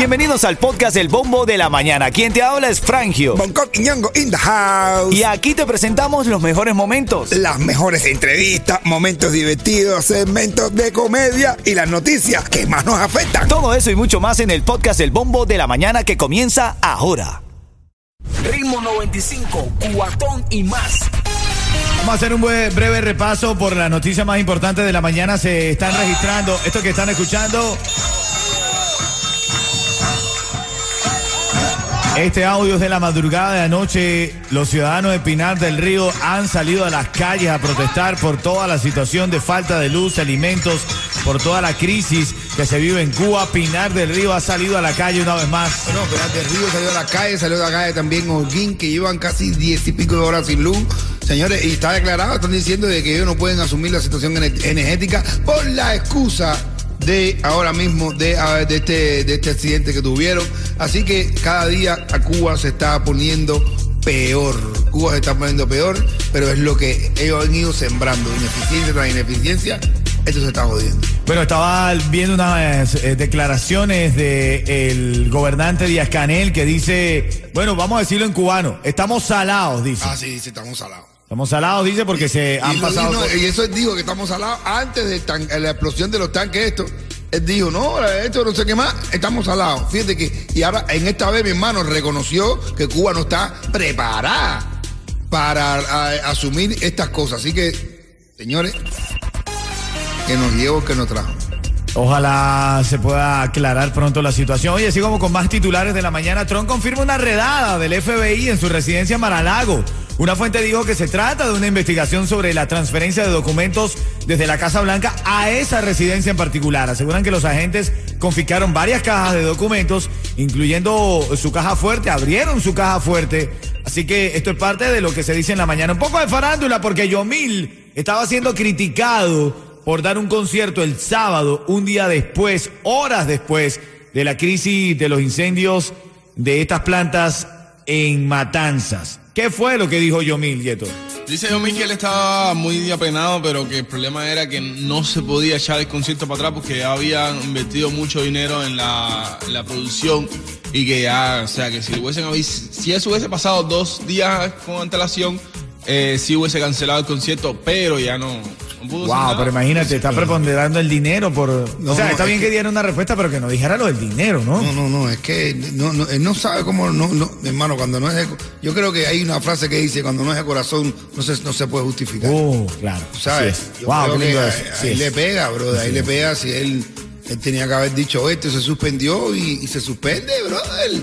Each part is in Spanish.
Bienvenidos al podcast El Bombo de la Mañana. Quien te habla es Frangio. Bangkok y Ñongo in the house. Y aquí te presentamos los mejores momentos. Las mejores entrevistas, momentos divertidos, segmentos de comedia y las noticias que más nos afectan. Todo eso y mucho más en el podcast El Bombo de la Mañana que comienza ahora. Ritmo 95, cuatón y más. Vamos a hacer un breve repaso por las noticias más importantes de la mañana. Se están registrando, esto que están escuchando. Este audio es de la madrugada de anoche. Los ciudadanos de Pinar del Río han salido a las calles a protestar por toda la situación de falta de luz, alimentos, por toda la crisis que se vive en Cuba. Pinar del Río ha salido a la calle una vez más. No, pero del Río salió a la calle, salió de la calle también Holguín, que llevan casi diez y pico de horas sin luz. Señores, y está declarado, están diciendo de que ellos no pueden asumir la situación ener- energética por la excusa de ahora mismo de, ah, de, este, de este accidente que tuvieron. Así que cada día a Cuba se está poniendo peor. Cuba se está poniendo peor, pero es lo que ellos han ido sembrando. Ineficiencia tras ineficiencia, esto se está jodiendo. Bueno, estaba viendo unas eh, declaraciones del gobernante Díaz Canel que dice, bueno, vamos a decirlo en cubano, estamos salados, dice. Ah, sí, sí, estamos salados. Estamos salados, dice, porque se han y, pasado... y no, y eso él dijo que estamos salados antes de tan- la explosión de los tanques esto. Él dijo, no, esto no sé qué más, estamos salados. Fíjate que, y ahora en esta vez mi hermano reconoció que Cuba no está preparada para a- asumir estas cosas. Así que, señores, que nos llevo, que nos trajo. Ojalá se pueda aclarar pronto la situación. Oye, así como con más titulares de la mañana, Trump confirma una redada del FBI en su residencia en Maralago. Una fuente dijo que se trata de una investigación sobre la transferencia de documentos desde la Casa Blanca a esa residencia en particular. Aseguran que los agentes confiscaron varias cajas de documentos, incluyendo su caja fuerte, abrieron su caja fuerte. Así que esto es parte de lo que se dice en la mañana. Un poco de farándula porque Yomil estaba siendo criticado por dar un concierto el sábado, un día después, horas después de la crisis de los incendios de estas plantas en Matanzas. ¿Qué fue lo que dijo Yomil, Yeto? Dice Yomil que él estaba muy apenado, pero que el problema era que no se podía echar el concierto para atrás porque ya habían invertido mucho dinero en la, la producción y que ya, o sea, que si hubiesen si eso hubiese pasado dos días con antelación, eh, sí hubiese cancelado el concierto, pero ya no, Wow, nada. pero imagínate, está preponderando el dinero por... No, o sea, está es bien que, que- diera una respuesta, pero que no dijera lo del dinero, ¿no? No, no, no, es que no, no, él no sabe cómo, no, no, hermano, cuando no es de, yo creo que hay una frase que dice, cuando no es de corazón, no se, no se puede justificar. Oh, claro. ¿Sabes? Yo Wow, creo que es. le pega, bro. Ahí le pega si él, él tenía que haber dicho esto, se suspendió y, y se suspende, brother.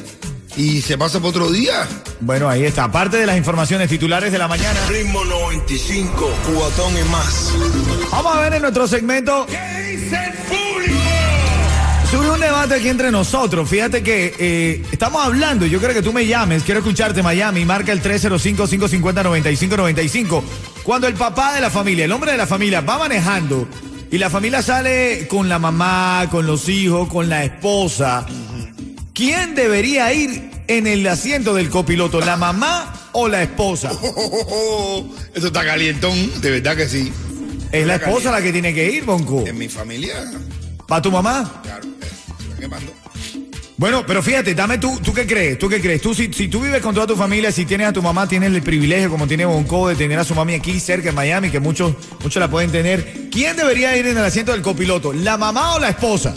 Y se pasa por otro día. Bueno, ahí está. Aparte de las informaciones titulares de la mañana, Ritmo 95, cuatón y más. vamos a ver en nuestro segmento... Surge un debate aquí entre nosotros. Fíjate que eh, estamos hablando, y yo creo que tú me llames, quiero escucharte Miami, marca el 305-550-9595. Cuando el papá de la familia, el hombre de la familia, va manejando y la familia sale con la mamá, con los hijos, con la esposa, ¿quién debería ir en el asiento del copiloto, la mamá o la esposa? Eso está calientón, de verdad que sí. Es la esposa la que tiene que ir, Bonco. En mi familia, ¿Para tu mamá? claro, eh, quemando. Bueno, pero fíjate, dame tú, ¿tú qué crees? ¿Tú qué crees? Tú, si, si tú vives con toda tu familia, si tienes a tu mamá, tienes el privilegio, como tiene Bonco, de tener a su mami aquí cerca en Miami, que muchos, muchos la pueden tener. ¿Quién debería ir en el asiento del copiloto? ¿La mamá o la esposa?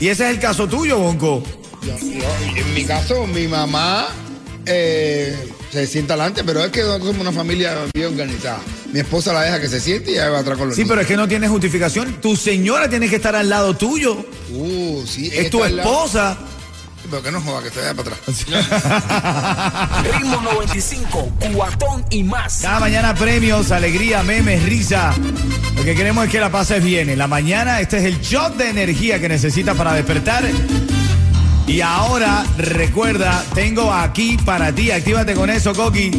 Y ese es el caso tuyo, Bonco. Yo- yo- en mi caso, mi mamá eh, se sienta adelante, pero es que nosotros somos una familia bien organizada. Mi esposa la deja que se siente y ella va atrás con los Sí, pero es que no tienes justificación. Tu señora tiene que estar al lado tuyo. Uh, sí, Es tu esposa. Pero que no joda, que se vaya para atrás. Ritmo 95, cuatón y más. Cada mañana premios, alegría, memes, risa. Lo que queremos es que la pases bien. En la mañana este es el shot de energía que necesitas para despertar. Y ahora recuerda, tengo aquí para ti, actívate con eso, Coqui.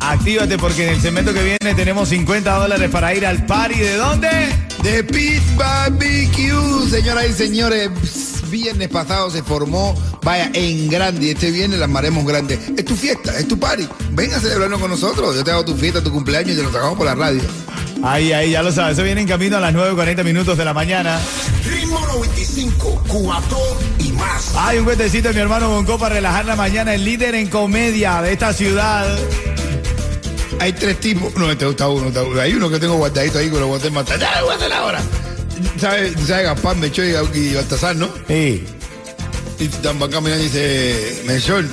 Actívate porque en el segmento que viene tenemos 50 dólares para ir al party. ¿De dónde? De Pit Barbecue, señoras y señores. Viernes pasado se formó, vaya, en grande. Y este viernes las maremos grandes. Es tu fiesta, es tu party. Ven a celebrarlo con nosotros. Yo te hago tu fiesta, tu cumpleaños y te lo sacamos por la radio. Ahí, ahí, ya lo sabes. Se viene en camino a las 9.40 minutos de la mañana. Ritmo 95, cuatón y más. Hay un cuentecito de mi hermano Bonco para relajar la mañana. El líder en comedia de esta ciudad. Hay tres tipos. No, este está uno, está uno. Hay uno que tengo guardadito ahí que lo voy a matar. Ya lo voy a hacer ahora. ¿Sabes? ¿Sabe Gaspar, Mechor y, y Baltasar, no? Sí. Y caminando y dice, Mechor.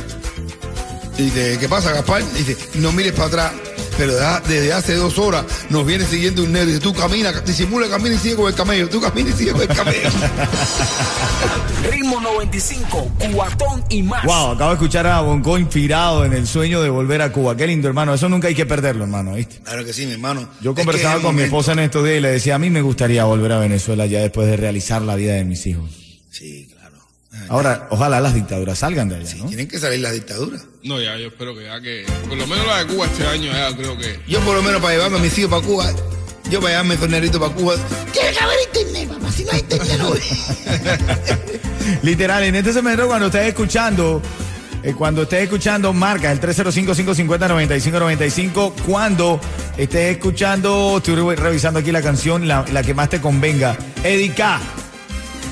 Y dice, ¿qué pasa, Gaspar? Dice, no mires para atrás. Pero desde hace dos horas nos viene siguiendo un negro. Y dice, tú camina, disimula, camina y sigue con el camello. Tú camina y sigue con el camello. Ritmo 95, cuatón y más. Wow, acabo de escuchar a Bonco inspirado en el sueño de volver a Cuba. Qué lindo, hermano. Eso nunca hay que perderlo, hermano, ¿viste? claro que sí, mi hermano. Yo conversaba con mi esposa en estos días y le decía, a mí me gustaría volver a Venezuela ya después de realizar la vida de mis hijos. Sí, claro. Ahora, ojalá las dictaduras salgan de allá, ¿no? Tienen que salir las dictaduras. No, ya, yo espero que ya que. Por lo menos la de Cuba este año, ya creo que. Yo por lo menos para llevarme a mis hijos para Cuba, yo para llevarme a Fernerito para Cuba. Tiene que haber internet, mamá. Si no hay internet, no. Literal, en este segmento cuando estés escuchando, eh, cuando estés escuchando, marca el 305-550-9595. Cuando estés escuchando, estoy re- revisando aquí la canción, la, la que más te convenga. Edica,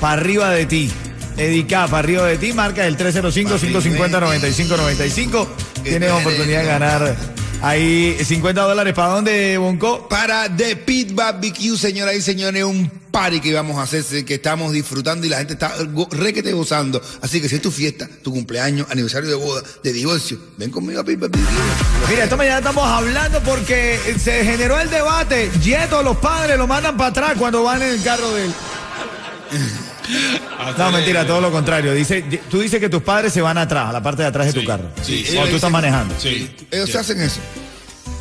para arriba de ti. Edica, para arriba de ti, marca el 305-550-9595. Tienes oportunidad de ganar ahí 50 dólares. ¿Para dónde, Bonco? Para The Pit Barbecue, señoras y señores, un party que vamos a hacer, que estamos disfrutando y la gente está go- requete gozando. Así que si es tu fiesta, tu cumpleaños, aniversario de boda, de divorcio, ven conmigo a Pit Barbecue. Mira, esta mañana estamos hablando porque se generó el debate. Yeto, los padres lo mandan para atrás cuando van en el carro de él. No, mentira, todo lo contrario. Dice, tú dices que tus padres se van atrás, a la parte de atrás de tu Sí, carro. sí, sí. Cuando tú estás manejando. Sí. Ellos se hacen eso.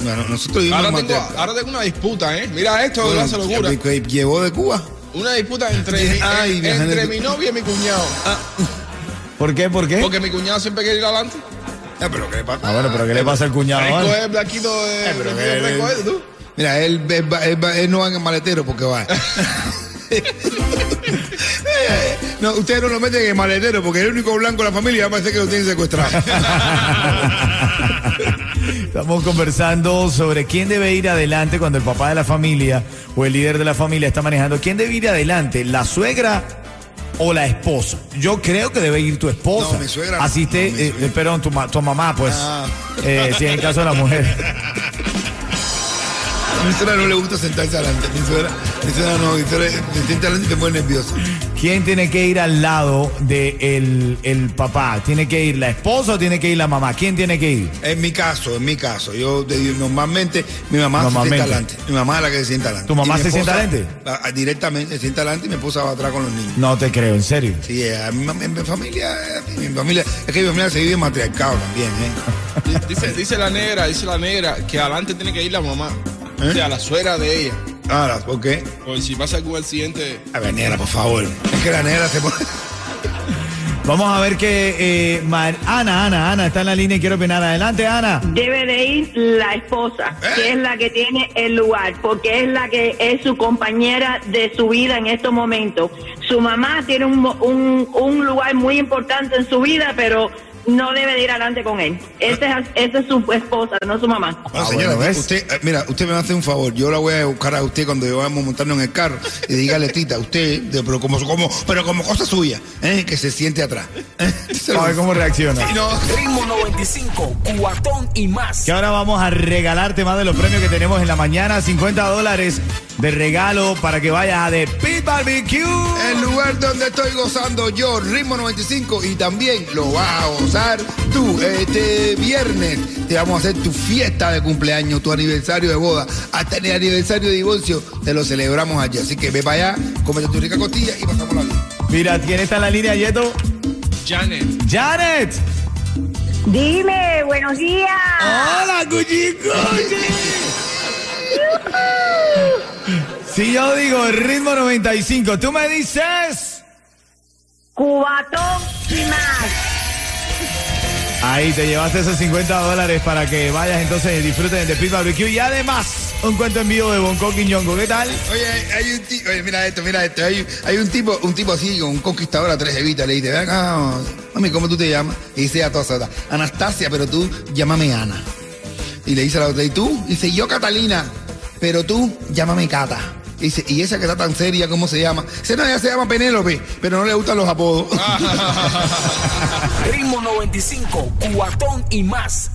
Bueno, nosotros Ahora en tengo, Mateo. ahora tengo una disputa, ¿eh? Mira esto, no hace locura. Que- que Llevó de Cuba. Una disputa entre, Ay, en- entre mi novia y mi cuñado. ¿Por qué? ¿Por qué? Porque mi cuñado siempre quiere ir adelante. Ah, pero ¿qué le pasa? Ah, bueno, pero ¿qué le pasa al cuñado? Fresco es el blanquito de. Eh, pero de- que- de fresco es, tú. Mira, él, él va- él va- él no va en el maletero porque va. no, ustedes no lo meten en el maletero porque es el único blanco de la familia va a parecer que lo tienen secuestrado. Estamos conversando sobre quién debe ir adelante cuando el papá de la familia o el líder de la familia está manejando. ¿Quién debe ir adelante? ¿La suegra o la esposa? Yo creo que debe ir tu esposa. No, mi suegra no. Asiste, No, mi eh, suegra. eh, perdón, tu, ma- tu mamá, pues. Ah. Eh, si en el caso de la mujer. A mi suegra no le gusta sentarse adelante. Mi suegra, mi suegra no, mi suegra se sienta adelante y te pone nervioso. ¿Quién tiene que ir al lado del de el papá? ¿Tiene que ir la esposa o tiene que ir la mamá? ¿Quién tiene que ir? En mi caso, en mi caso, yo normalmente mi mamá Normalmente. se sienta adelante. Mi mamá es la que se sienta adelante. ¿Tu mamá se sienta adelante? ah, Directamente se sienta adelante y mi esposa va atrás con los niños. No te creo, en serio. Sí, eh, a mi, mam- en mi familia, eh, mi familia, es que mi familia se vive matriarcado también, ¿eh? Di- Dice, dice la negra, dice la negra que adelante tiene que ir la mamá. O sea, la suegra de ella. Ahora, ¿por qué? Por si pasa algún accidente. A ver, negra, por favor. Es que la negra se pone. Vamos a ver que eh, Mar- Ana, Ana, Ana está en la línea y quiero opinar. Adelante, Ana. Debe de ir la esposa, que es la que tiene el lugar, porque es la que es su compañera de su vida en estos momentos. Su mamá tiene un, mo- un, un lugar muy importante en su vida, pero no debe de ir adelante con él. Esa es, su esposa, no su mamá. Bueno, Ah, señora, usted, eh, mira, usted me va a hacer un favor. Yo la voy a buscar a usted cuando vamos montando en el carro y dígale, tita, usted, pero como, como, pero como cosa suya, ¿eh? que se siente atrás. ¿eh? Se A ver cómo reacciona. Sí, no. Ritmo 95, cuatón y más. Que ahora vamos a regalarte más de los premios que tenemos en la mañana. 50 dólares de regalo para que vayas a The Pit Barbecue. El lugar donde estoy gozando yo, Ritmo 95, y también lo vas a gozar tú. Este viernes te vamos a hacer tu fiesta de cumpleaños, tu aniversario de boda, hasta el aniversario de divorcio, te lo celebramos allí. Así que ve para allá, cómete tu rica costilla y pasamos la vida. Mira, ¿quién está en la línea, Yeto? Janet. Janet. Dime, buenos días. Hola, Gucci Si yo digo el ritmo 95, tú me dices. Cubatón y más. Ahí te llevaste esos 50 dólares para que vayas entonces y disfruten de Pit Barbecue y además un cuento en vivo de Bonco Quiñongo. ¿Qué tal? Oye, hay, hay un tipo, oye, mira esto, mira esto, hay, hay un tipo, un tipo así, un conquistador a tres evitas, le dice, ven acá, mami, ¿cómo tú te llamas? Y dice a todas, Anastasia, pero tú llámame Ana. Y le dice a la otra, ¿y tú? Y dice, yo Catalina. Pero tú llámame Cata. Dice, y esa que está tan seria, ¿cómo se llama? Dice, no, ella se llama Penélope, pero no le gustan los apodos. Ritmo 95, cuatón y más.